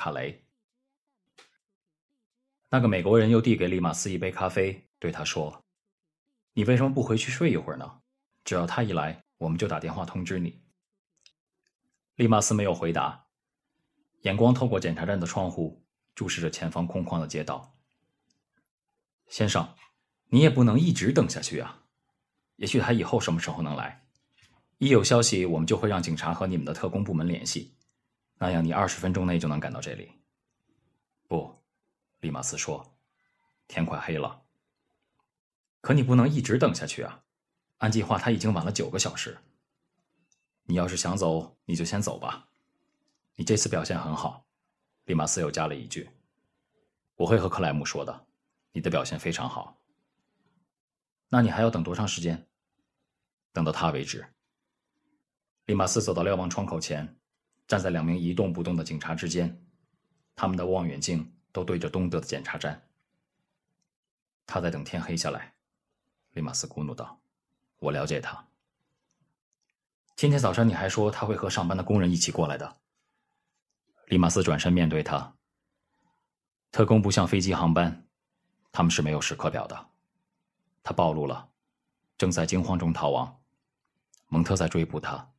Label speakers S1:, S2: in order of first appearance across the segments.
S1: 卡雷。那个美国人又递给利马斯一杯咖啡，对他说：“你为什么不回去睡一会儿呢？只要他一来，我们就打电话通知你。”利马斯没有回答，眼光透过检查站的窗户，注视着前方空旷的街道。先生，你也不能一直等下去啊！也许他以后什么时候能来？一有消息，我们就会让警察和你们的特工部门联系，那样你二十分钟内就能赶到这里。不，利马斯说，天快黑了。可你不能一直等下去啊！按计划他已经晚了九个小时。你要是想走，你就先走吧。你这次表现很好，利马斯又加了一句：“我会和克莱姆说的，你的表现非常好。”那你还要等多长时间？等到他为止。利马斯走到瞭望窗口前，站在两名一动不动的警察之间，他们的望远镜都对着东德的检查站。他在等天黑下来，利马斯咕哝道：“我了解他。今天早上你还说他会和上班的工人一起过来的。”利马斯转身面对他：“特工不像飞机航班，他们是没有时刻表的。他暴露了，正在惊慌中逃亡，蒙特在追捕他。”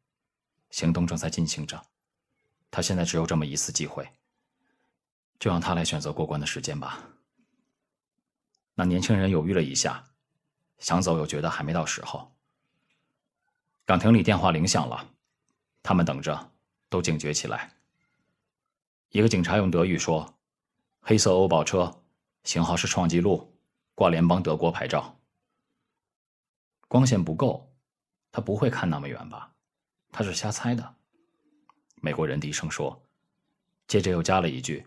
S1: 行动正在进行着，他现在只有这么一次机会，就让他来选择过关的时间吧。那年轻人犹豫了一下，想走又觉得还没到时候。岗亭里电话铃响了，他们等着，都警觉起来。一个警察用德语说：“黑色欧宝车，型号是创纪录，挂联邦德国牌照。”光线不够，他不会看那么远吧？他是瞎猜的，美国人低声说，接着又加了一句：“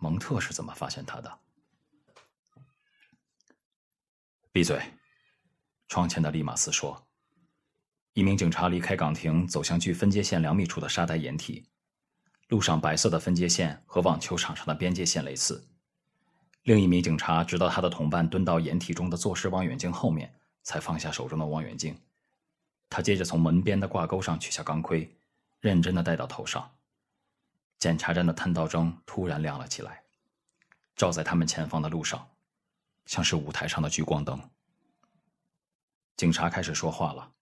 S1: 蒙特是怎么发现他的？”闭嘴！窗前的利马斯说。一名警察离开岗亭，走向距分界线两米处的沙袋掩体。路上白色的分界线和网球场上的边界线类似。另一名警察直到他的同伴蹲到掩体中的坐式望远镜后面，才放下手中的望远镜。他接着从门边的挂钩上取下钢盔，认真的戴到头上。检查站的探照灯突然亮了起来，照在他们前方的路上，像是舞台上的聚光灯。警察开始说话了，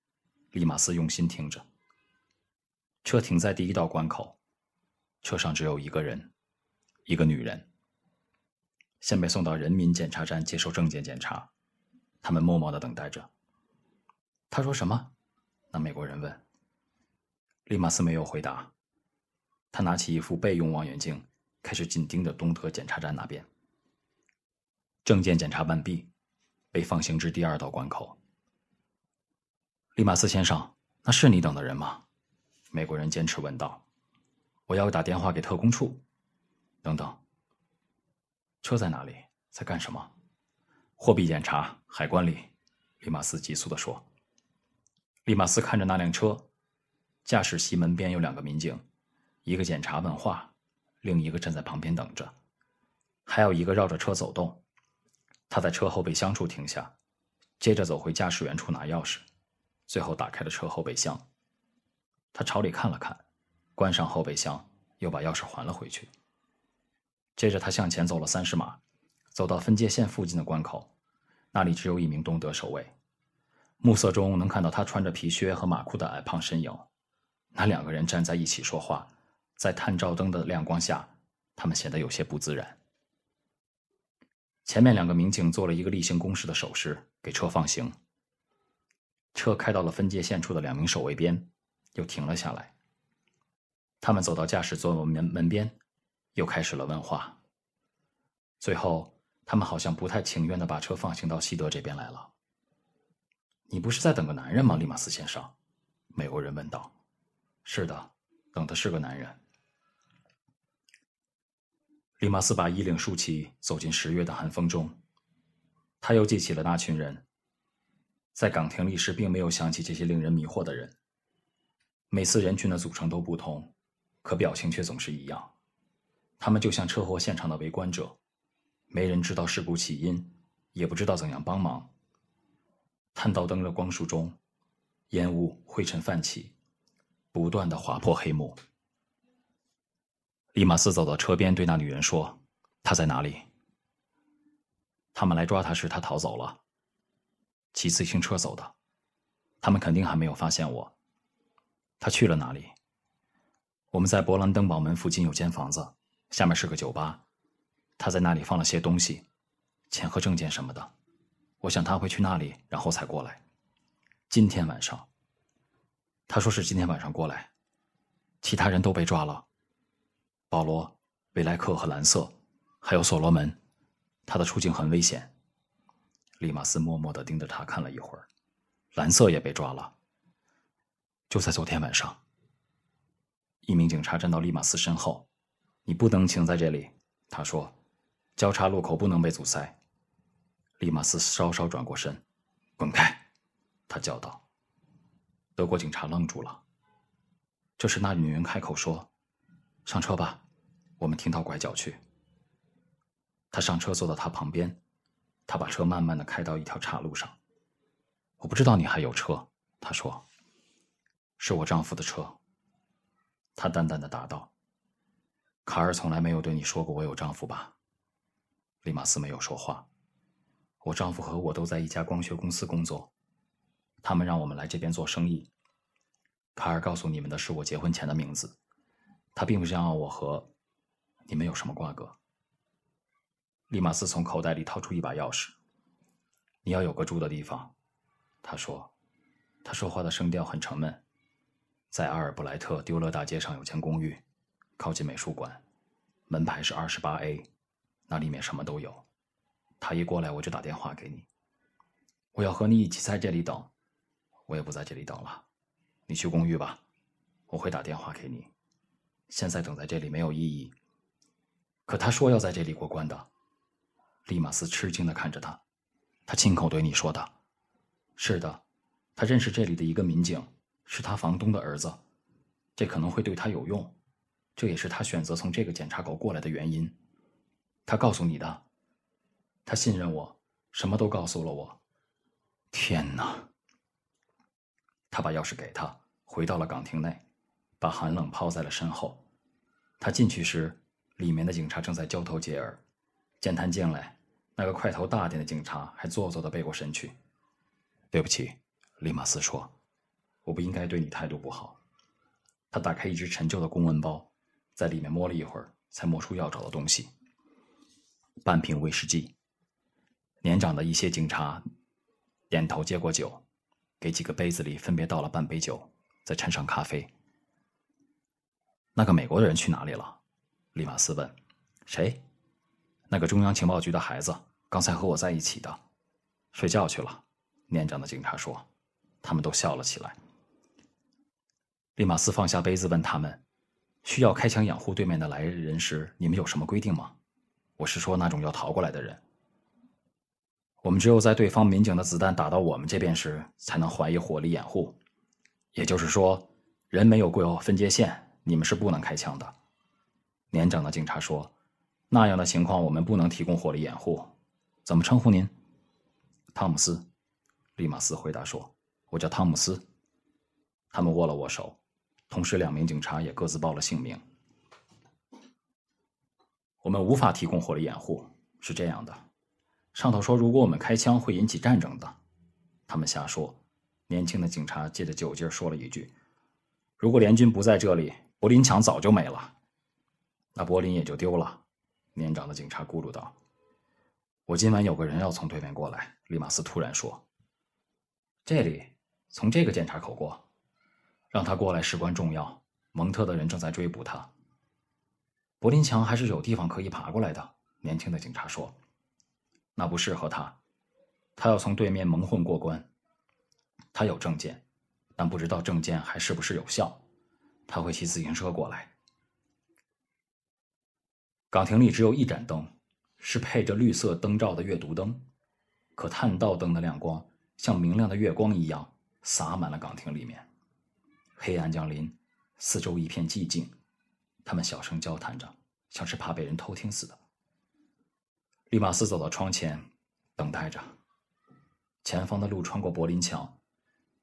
S1: 利马斯用心听着。车停在第一道关口，车上只有一个人，一个女人。先被送到人民检查站接受证件检查，他们默默的等待着。他说什么？那美国人问。利马斯没有回答。他拿起一副备用望远镜，开始紧盯着东德检查站那边。证件检查完毕，被放行至第二道关口。利马斯先生，那是你等的人吗？美国人坚持问道。我要打电话给特工处。等等。车在哪里？在干什么？货币检查，海关里。利马斯急速地说。利马斯看着那辆车，驾驶席门边有两个民警，一个检查问话，另一个站在旁边等着，还有一个绕着车走动。他在车后备箱处停下，接着走回驾驶员处拿钥匙，最后打开了车后备箱。他朝里看了看，关上后备箱，又把钥匙还了回去。接着他向前走了三十码，走到分界线附近的关口，那里只有一名东德守卫。暮色中能看到他穿着皮靴和马裤的矮胖身影，那两个人站在一起说话，在探照灯的亮光下，他们显得有些不自然。前面两个民警做了一个例行公事的手势，给车放行。车开到了分界线处的两名守卫边，又停了下来。他们走到驾驶座门门边，又开始了问话。最后，他们好像不太情愿的把车放行到西德这边来了。你不是在等个男人吗，利马斯先生？美国人问道。“是的，等的是个男人。”利马斯把衣领竖起，走进十月的寒风中。他又记起了那群人。在岗亭里时，并没有想起这些令人迷惑的人。每次人群的组成都不同，可表情却总是一样。他们就像车祸现场的围观者，没人知道事故起因，也不知道怎样帮忙。探照灯的光束中，烟雾、灰尘泛起，不断的划破黑幕。利马斯走到车边，对那女人说：“他在哪里？”他们来抓他时，他逃走了，骑自行车走的。他们肯定还没有发现我。他去了哪里？我们在勃兰登堡门附近有间房子，下面是个酒吧。他在那里放了些东西，钱和证件什么的。我想他会去那里，然后才过来。今天晚上。他说是今天晚上过来。其他人都被抓了。保罗、维莱克和蓝色，还有所罗门，他的处境很危险。利马斯默默的盯着他看了一会儿。蓝色也被抓了。就在昨天晚上，一名警察站到利马斯身后：“你不能停在这里。”他说：“交叉路口不能被阻塞。”利马斯稍稍转过身：“滚开！”他叫道。德国警察愣住了。这时，那女人开口说：“上车吧。”我们听到拐角去。他上车，坐到他旁边。他把车慢慢的开到一条岔路上。我不知道你还有车，他说。是我丈夫的车。他淡淡的答道。卡尔从来没有对你说过我有丈夫吧？利马斯没有说话。我丈夫和我都在一家光学公司工作，他们让我们来这边做生意。卡尔告诉你们的是我结婚前的名字，他并不想要我和。你们有什么瓜葛？利马斯从口袋里掏出一把钥匙。你要有个住的地方，他说。他说话的声调很沉闷。在阿尔布莱特丢勒大街上有间公寓，靠近美术馆，门牌是二十八 A，那里面什么都有。他一过来我就打电话给你。我要和你一起在这里等，我也不在这里等了。你去公寓吧，我会打电话给你。现在等在这里没有意义。可他说要在这里过关的，利马斯吃惊的看着他，他亲口对你说的，是的，他认识这里的一个民警，是他房东的儿子，这可能会对他有用，这也是他选择从这个检查口过来的原因。他告诉你的，他信任我，什么都告诉了我。天哪！他把钥匙给他，回到了岗亭内，把寒冷抛在了身后。他进去时。里面的警察正在交头接耳，见他进来，那个块头大点的警察还做作的背过身去。对不起，利马斯说：“我不应该对你态度不好。”他打开一只陈旧的公文包，在里面摸了一会儿，才摸出要找的东西：半瓶威士忌。年长的一些警察点头接过酒，给几个杯子里分别倒了半杯酒，再掺上咖啡。那个美国的人去哪里了？利马斯问：“谁？那个中央情报局的孩子，刚才和我在一起的，睡觉去了。”年长的警察说。他们都笑了起来。利马斯放下杯子，问他们：“需要开枪掩护对面的来人时，你们有什么规定吗？我是说那种要逃过来的人。我们只有在对方民警的子弹打到我们这边时，才能怀疑火力掩护。也就是说，人没有过分界线，你们是不能开枪的。”年长的警察说：“那样的情况，我们不能提供火力掩护。怎么称呼您？”汤姆斯，利马斯回答说：“我叫汤姆斯。”他们握了握手，同时两名警察也各自报了姓名。我们无法提供火力掩护，是这样的。上头说，如果我们开枪会引起战争的。他们瞎说。年轻的警察借着酒劲说了一句：“如果联军不在这里，柏林墙早就没了。”那柏林也就丢了。年长的警察咕噜道：“我今晚有个人要从对面过来。”利马斯突然说：“这里，从这个检查口过，让他过来事关重要。蒙特的人正在追捕他。柏林墙还是有地方可以爬过来的。”年轻的警察说：“那不适合他，他要从对面蒙混过关。他有证件，但不知道证件还是不是有效。他会骑自行车过来。”岗亭里只有一盏灯，是配着绿色灯罩的阅读灯，可探照灯的亮光像明亮的月光一样洒满了岗亭里面。黑暗降临，四周一片寂静，他们小声交谈着，像是怕被人偷听似的。利马斯走到窗前，等待着。前方的路穿过柏林墙，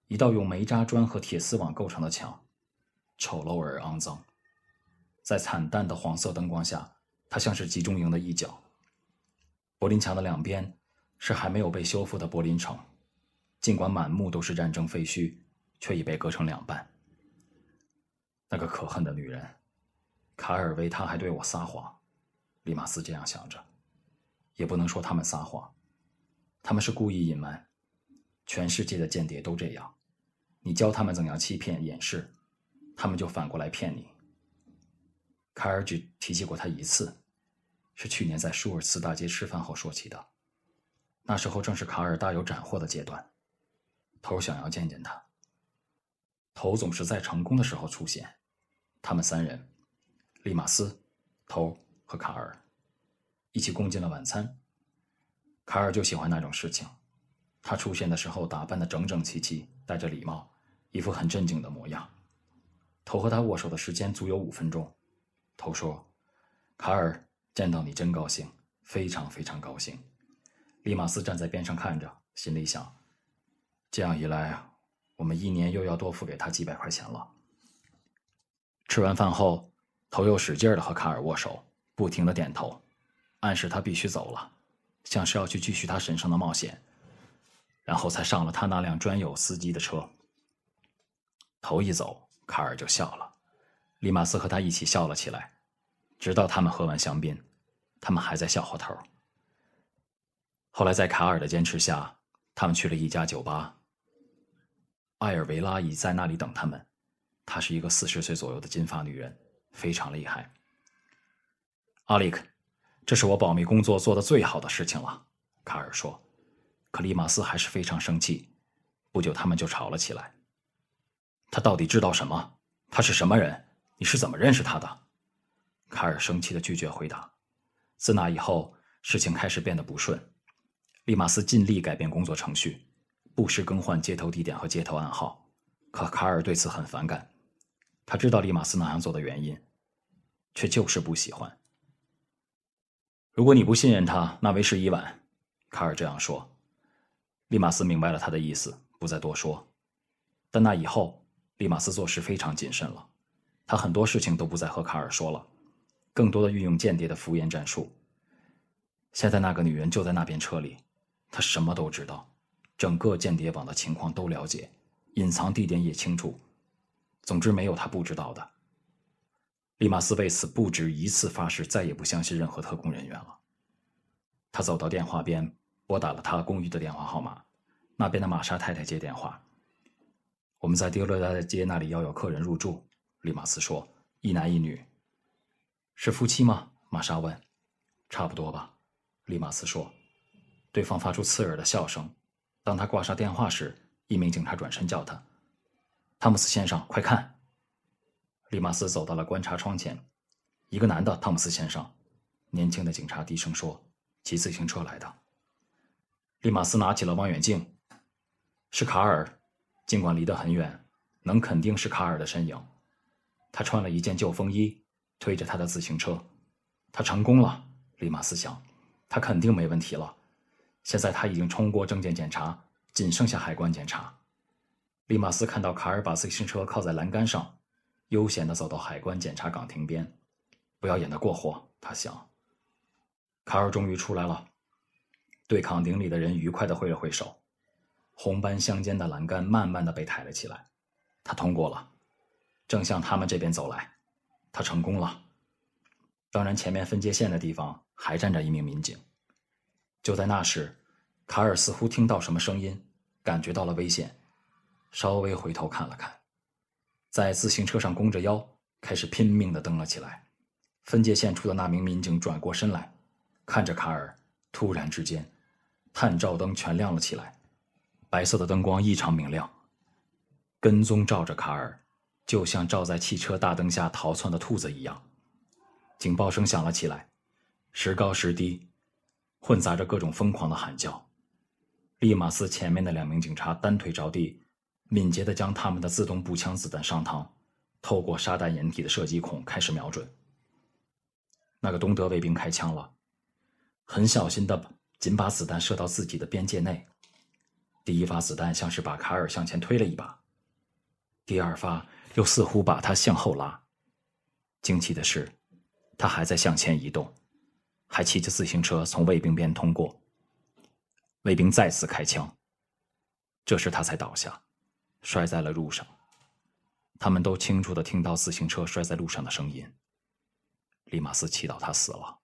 S1: 一道用煤渣砖和铁丝网构成的墙，丑陋而肮脏。在惨淡的黄色灯光下，它像是集中营的一角。柏林墙的两边是还没有被修复的柏林城，尽管满目都是战争废墟，却已被割成两半。那个可恨的女人，卡尔维，她还对我撒谎。利马斯这样想着，也不能说他们撒谎，他们是故意隐瞒。全世界的间谍都这样，你教他们怎样欺骗、掩饰，他们就反过来骗你。卡尔只提起过他一次，是去年在舒尔茨大街吃饭后说起的。那时候正是卡尔大有斩获的阶段，头想要见见他。头总是在成功的时候出现。他们三人，利马斯、头和卡尔，一起共进了晚餐。卡尔就喜欢那种事情。他出现的时候，打扮的整整齐齐，戴着礼帽，一副很镇静的模样。头和他握手的时间足有五分钟。头说：“卡尔，见到你真高兴，非常非常高兴。”利马斯站在边上看着，心里想：这样一来，我们一年又要多付给他几百块钱了。吃完饭后，头又使劲的和卡尔握手，不停的点头，暗示他必须走了，像是要去继续他神圣的冒险。然后才上了他那辆专有司机的车。头一走，卡尔就笑了，利马斯和他一起笑了起来，直到他们喝完香槟，他们还在笑话头。后来在卡尔的坚持下，他们去了一家酒吧。艾尔维拉已在那里等他们，她是一个四十岁左右的金发女人，非常厉害。阿里克，这是我保密工作做的最好的事情了，卡尔说。可利马斯还是非常生气，不久他们就吵了起来。他到底知道什么？他是什么人？你是怎么认识他的？卡尔生气的拒绝回答。自那以后，事情开始变得不顺。利马斯尽力改变工作程序，不时更换接头地点和接头暗号，可卡尔对此很反感。他知道利马斯那样做的原因，却就是不喜欢。如果你不信任他，那为时已晚。卡尔这样说。利马斯明白了他的意思，不再多说。但那以后，利马斯做事非常谨慎了。他很多事情都不再和卡尔说了，更多的运用间谍的敷衍战术。现在那个女人就在那边车里，她什么都知道，整个间谍网的情况都了解，隐藏地点也清楚。总之，没有他不知道的。利马斯为此不止一次发誓，再也不相信任何特工人员了。他走到电话边。拨打了他公寓的电话号码，那边的玛莎太太接电话。我们在迪勒达街那里要有客人入住，利马斯说，一男一女，是夫妻吗？玛莎问。差不多吧，利马斯说。对方发出刺耳的笑声。当他挂上电话时，一名警察转身叫他：“汤姆斯先生，快看！”利马斯走到了观察窗前，一个男的，汤姆斯先生。年轻的警察低声说：“骑自行车来的。”利马斯拿起了望远镜，是卡尔。尽管离得很远，能肯定是卡尔的身影。他穿了一件旧风衣，推着他的自行车。他成功了，利马斯想，他肯定没问题了。现在他已经冲过证件检查，仅剩下海关检查。利马斯看到卡尔把自行车靠在栏杆上，悠闲地走到海关检查岗亭边。不要演得过火，他想。卡尔终于出来了。对岗亭里的人愉快地挥了挥手，红斑相间的栏杆慢慢地被抬了起来。他通过了，正向他们这边走来。他成功了。当然，前面分界线的地方还站着一名民警。就在那时，卡尔似乎听到什么声音，感觉到了危险，稍微回头看了看，在自行车上弓着腰，开始拼命的蹬了起来。分界线处的那名民警转过身来，看着卡尔，突然之间。探照灯全亮了起来，白色的灯光异常明亮，跟踪照着卡尔，就像照在汽车大灯下逃窜的兔子一样。警报声响了起来，时高时低，混杂着各种疯狂的喊叫。利马斯前面的两名警察单腿着地，敏捷地将他们的自动步枪子弹上膛，透过沙袋掩体的射击孔开始瞄准。那个东德卫兵开枪了，很小心地。仅把子弹射到自己的边界内，第一发子弹像是把卡尔向前推了一把，第二发又似乎把他向后拉。惊奇的是，他还在向前移动，还骑着自行车从卫兵边通过。卫兵再次开枪，这时他才倒下，摔在了路上。他们都清楚的听到自行车摔在路上的声音。利马斯祈祷他死了。